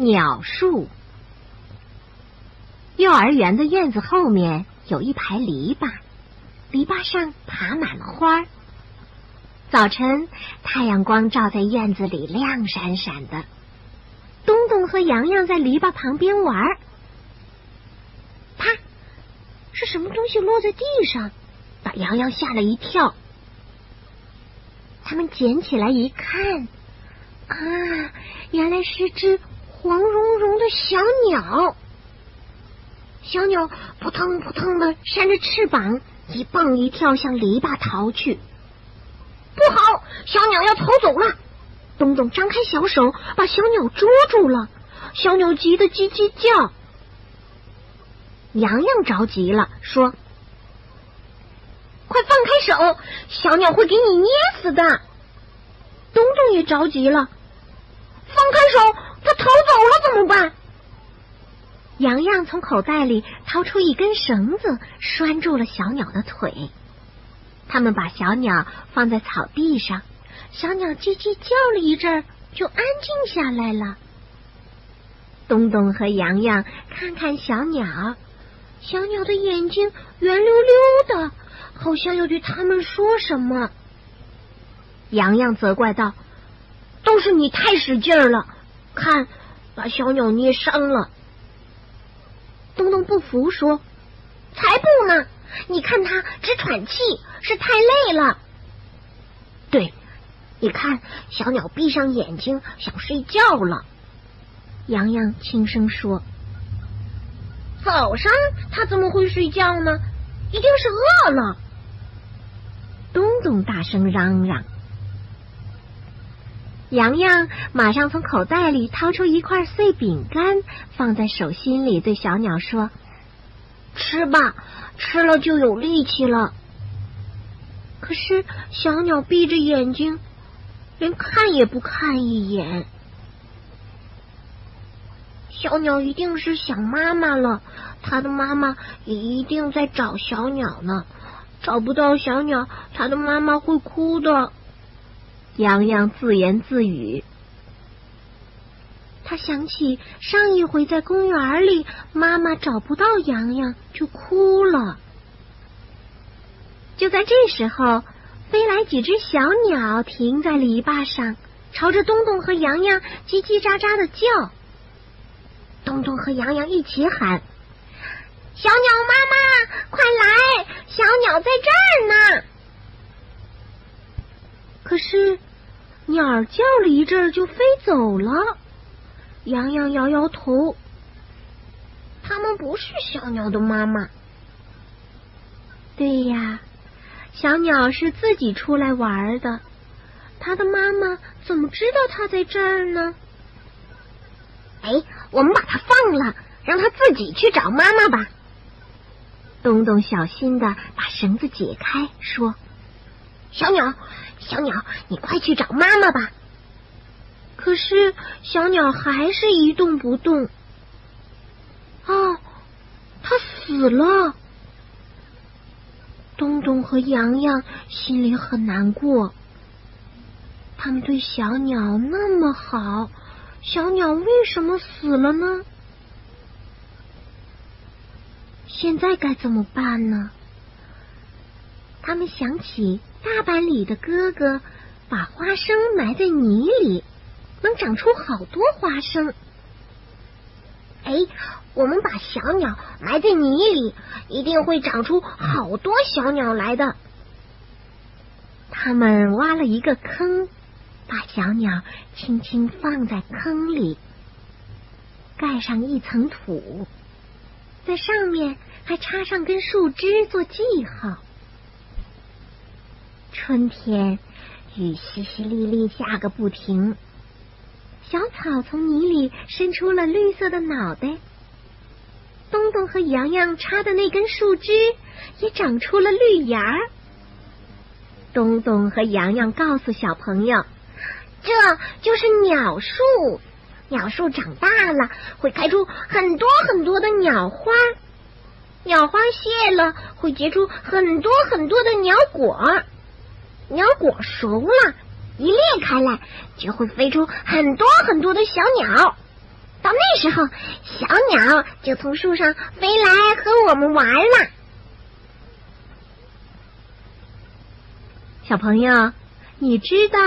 鸟树。幼儿园的院子后面有一排篱笆，篱笆上爬满了花。早晨，太阳光照在院子里，亮闪闪的。东东和洋洋在篱笆旁边玩，啪！是什么东西落在地上，把洋洋吓了一跳。他们捡起来一看，啊，原来是只黄茸茸的小鸟。小鸟扑腾扑腾的扇着翅膀，一蹦一跳向篱笆逃去。不好，小鸟要逃走了！东东张开小手，把小鸟捉住了。小鸟急得叽叽叫。洋洋着急了，说：“快放开手，小鸟会给你捏死的。”东东也着急了，放开手，走了怎么办？洋洋从口袋里掏出一根绳子，拴住了小鸟的腿。他们把小鸟放在草地上，小鸟叽叽叫了一阵，就安静下来了。东东和洋洋看看小鸟，小鸟的眼睛圆溜溜的，好像要对他们说什么。洋洋责怪道：“都是你太使劲了，看，把小鸟捏伤了。”东东不服说：“才不呢！你看它直喘气，是太累了。”对，你看小鸟闭上眼睛想睡觉了。洋洋轻声说：“早上它怎么会睡觉呢？一定是饿了。”东东大声嚷嚷。洋洋马上从口袋里掏出一块碎饼干，放在手心里，对小鸟说：“吃吧，吃了就有力气了。”可是小鸟闭着眼睛，连看也不看一眼。小鸟一定是想妈妈了，它的妈妈也一定在找小鸟呢。找不到小鸟，它的妈妈会哭的。洋洋自言自语，他想起上一回在公园里，妈妈找不到洋洋就哭了。就在这时候，飞来几只小鸟，停在篱笆上，朝着东东和洋洋叽叽喳喳的叫。东东和洋洋一起喊：“小鸟妈妈，快来！小鸟在这儿呢！”可是。鸟儿叫了一阵就飞走了。洋洋摇摇头，他们不是小鸟的妈妈。对呀，小鸟是自己出来玩的，它的妈妈怎么知道它在这儿呢？哎，我们把它放了，让它自己去找妈妈吧。东东小心的把绳子解开，说：“小鸟。”小鸟，你快去找妈妈吧。可是小鸟还是一动不动。哦，它死了。东东和洋洋心里很难过。他们对小鸟那么好，小鸟为什么死了呢？现在该怎么办呢？他们想起。大班里的哥哥把花生埋在泥里，能长出好多花生。哎，我们把小鸟埋在泥里，一定会长出好多小鸟来的。他们挖了一个坑，把小鸟轻轻放在坑里，盖上一层土，在上面还插上根树枝做记号。春天，雨淅淅沥沥下个不停。小草从泥里伸出了绿色的脑袋。东东和洋洋插的那根树枝也长出了绿芽儿。东东和洋洋告诉小朋友，这就是鸟树。鸟树长大了会开出很多很多的鸟花，鸟花谢了会结出很多很多的鸟果。鸟果熟了，一裂开来，就会飞出很多很多的小鸟。到那时候，小鸟就从树上飞来和我们玩了。小朋友，你知道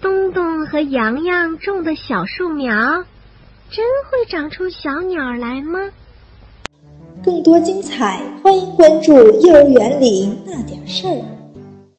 东东和洋洋种的小树苗真会长出小鸟来吗？更多精彩，欢迎关注《幼儿园里那点事儿》。